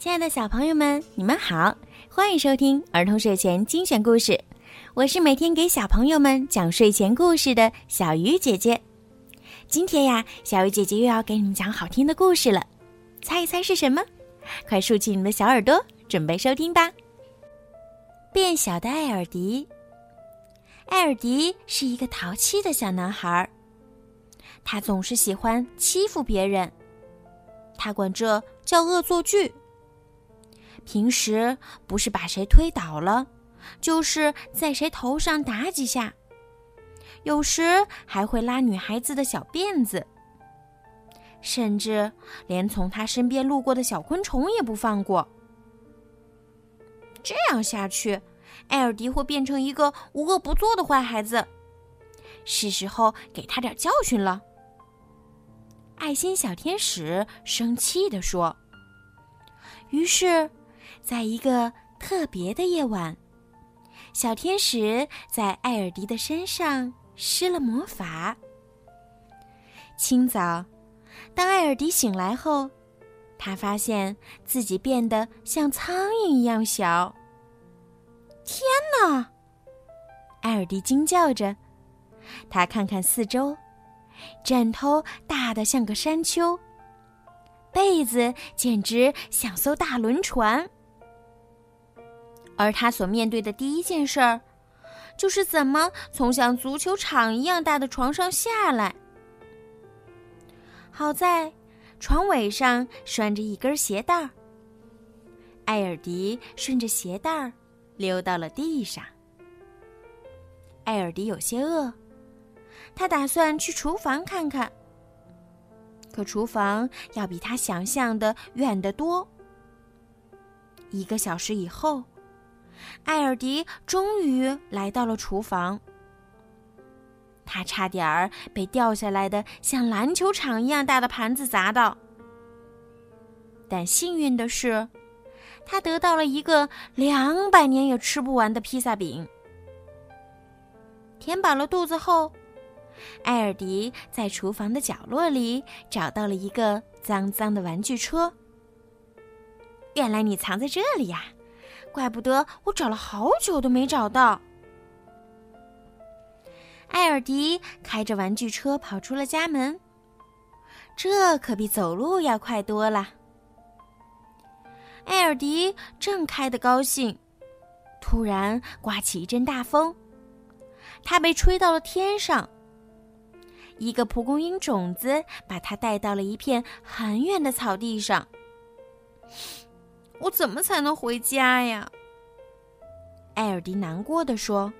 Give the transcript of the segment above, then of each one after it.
亲爱的小朋友们，你们好，欢迎收听儿童睡前精选故事。我是每天给小朋友们讲睡前故事的小鱼姐姐。今天呀，小鱼姐姐又要给你们讲好听的故事了，猜一猜是什么？快竖起你们的小耳朵，准备收听吧。变小的艾尔迪，艾尔迪是一个淘气的小男孩，他总是喜欢欺负别人，他管这叫恶作剧。平时不是把谁推倒了，就是在谁头上打几下，有时还会拉女孩子的小辫子，甚至连从他身边路过的小昆虫也不放过。这样下去，艾尔迪会变成一个无恶不作的坏孩子，是时候给他点教训了。爱心小天使生气地说。于是。在一个特别的夜晚，小天使在艾尔迪的身上施了魔法。清早，当艾尔迪醒来后，他发现自己变得像苍蝇一样小。天哪！艾尔迪惊叫着，他看看四周，枕头大的像个山丘，被子简直像艘大轮船。而他所面对的第一件事儿，就是怎么从像足球场一样大的床上下来。好在，床尾上拴着一根鞋带儿。艾尔迪顺着鞋带儿溜到了地上。艾尔迪有些饿，他打算去厨房看看。可厨房要比他想象的远得多。一个小时以后。艾尔迪终于来到了厨房。他差点儿被掉下来的像篮球场一样大的盘子砸到，但幸运的是，他得到了一个两百年也吃不完的披萨饼。填饱了肚子后，艾尔迪在厨房的角落里找到了一个脏脏的玩具车。原来你藏在这里呀！怪不得我找了好久都没找到。艾尔迪开着玩具车跑出了家门，这可比走路要快多了。艾尔迪正开得高兴，突然刮起一阵大风，他被吹到了天上。一个蒲公英种子把他带到了一片很远的草地上。我怎么才能回家呀？艾尔迪难过的说。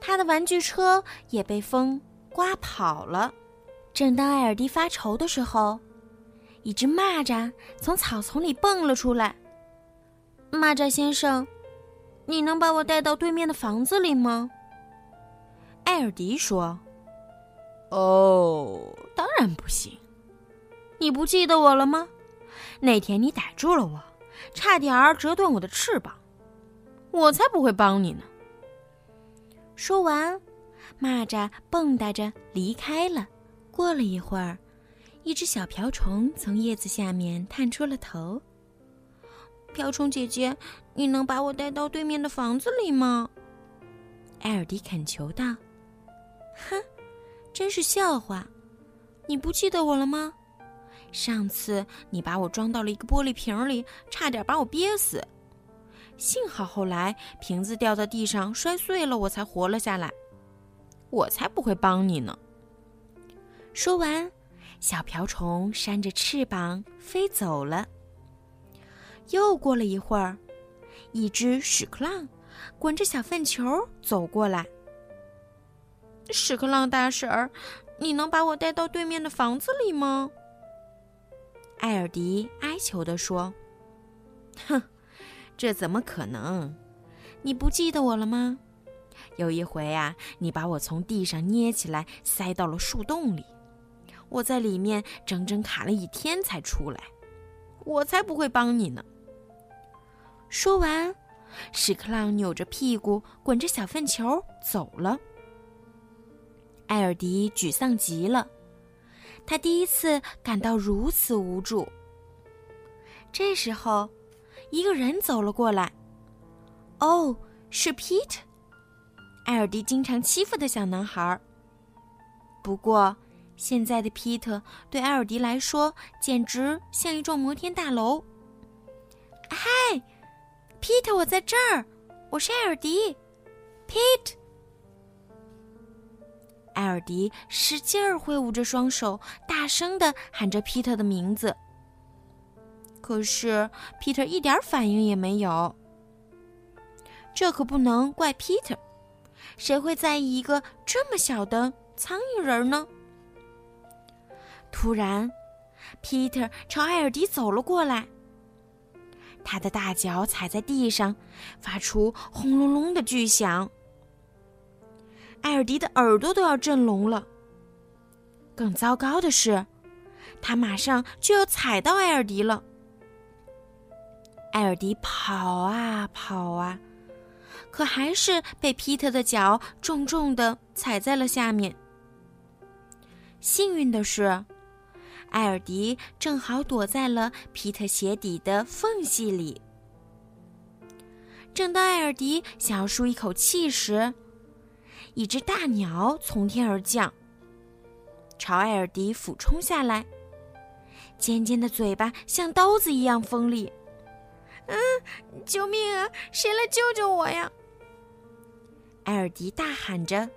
他的玩具车也被风刮跑了。正当艾尔迪发愁的时候，一只蚂蚱从草丛里蹦了出来。蚂蚱先生，你能把我带到对面的房子里吗？艾尔迪说。哦，当然不行。你不记得我了吗？那天你逮住了我。差点儿折断我的翅膀，我才不会帮你呢。说完，蚂蚱蹦跶着离开了。过了一会儿，一只小瓢虫从叶子下面探出了头。瓢虫姐姐，你能把我带到对面的房子里吗？艾尔迪恳求道。哼，真是笑话！你不记得我了吗？上次你把我装到了一个玻璃瓶里，差点把我憋死。幸好后来瓶子掉到地上摔碎了，我才活了下来。我才不会帮你呢。说完，小瓢虫扇着翅膀飞走了。又过了一会儿，一只屎壳郎滚着小粪球走过来。屎壳郎大婶儿，你能把我带到对面的房子里吗？艾尔迪哀求地说：“哼，这怎么可能？你不记得我了吗？有一回啊，你把我从地上捏起来，塞到了树洞里，我在里面整整卡了一天才出来。我才不会帮你呢。”说完，屎壳郎扭着屁股，滚着小粪球走了。艾尔迪沮丧极了。他第一次感到如此无助。这时候，一个人走了过来。哦，是 Pete，艾尔迪经常欺负的小男孩。不过，现在的 Pete 对艾尔迪来说简直像一幢摩天大楼。嗨，Pete，我在这儿，我是艾尔迪，Pete。艾尔迪使劲儿挥舞着双手，大声的喊着皮特的名字。可是皮特一点反应也没有。这可不能怪皮特，谁会在意一个这么小的苍蝇人呢？突然，皮特朝艾尔迪走了过来，他的大脚踩在地上，发出轰隆隆的巨响。艾尔迪的耳朵都要震聋了。更糟糕的是，他马上就要踩到艾尔迪了。艾尔迪跑啊跑啊，可还是被皮特的脚重重的踩在了下面。幸运的是，艾尔迪正好躲在了皮特鞋底的缝隙里。正当艾尔迪想要舒一口气时，一只大鸟从天而降，朝艾尔迪俯冲下来，尖尖的嘴巴像刀子一样锋利。嗯，救命啊！谁来救救我呀？艾尔迪大喊着。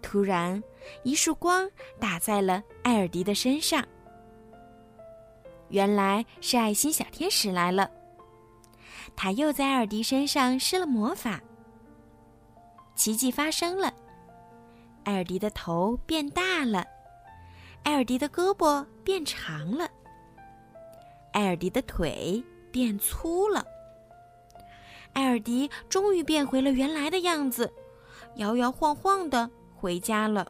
突然，一束光打在了艾尔迪的身上。原来是爱心小天使来了，他又在艾尔迪身上施了魔法。奇迹发生了，艾尔迪的头变大了，艾尔迪的胳膊变长了，艾尔迪的腿变粗了。艾尔迪终于变回了原来的样子，摇摇晃晃的回家了。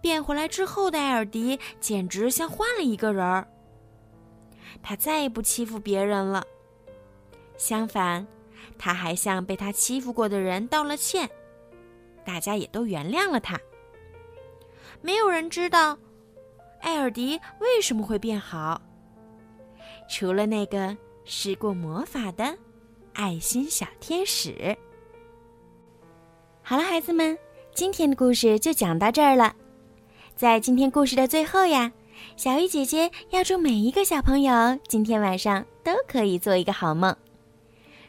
变回来之后的艾尔迪简直像换了一个人儿，他再也不欺负别人了，相反。他还向被他欺负过的人道了歉，大家也都原谅了他。没有人知道艾尔迪为什么会变好，除了那个施过魔法的爱心小天使。好了，孩子们，今天的故事就讲到这儿了。在今天故事的最后呀，小鱼姐姐要祝每一个小朋友今天晚上都可以做一个好梦。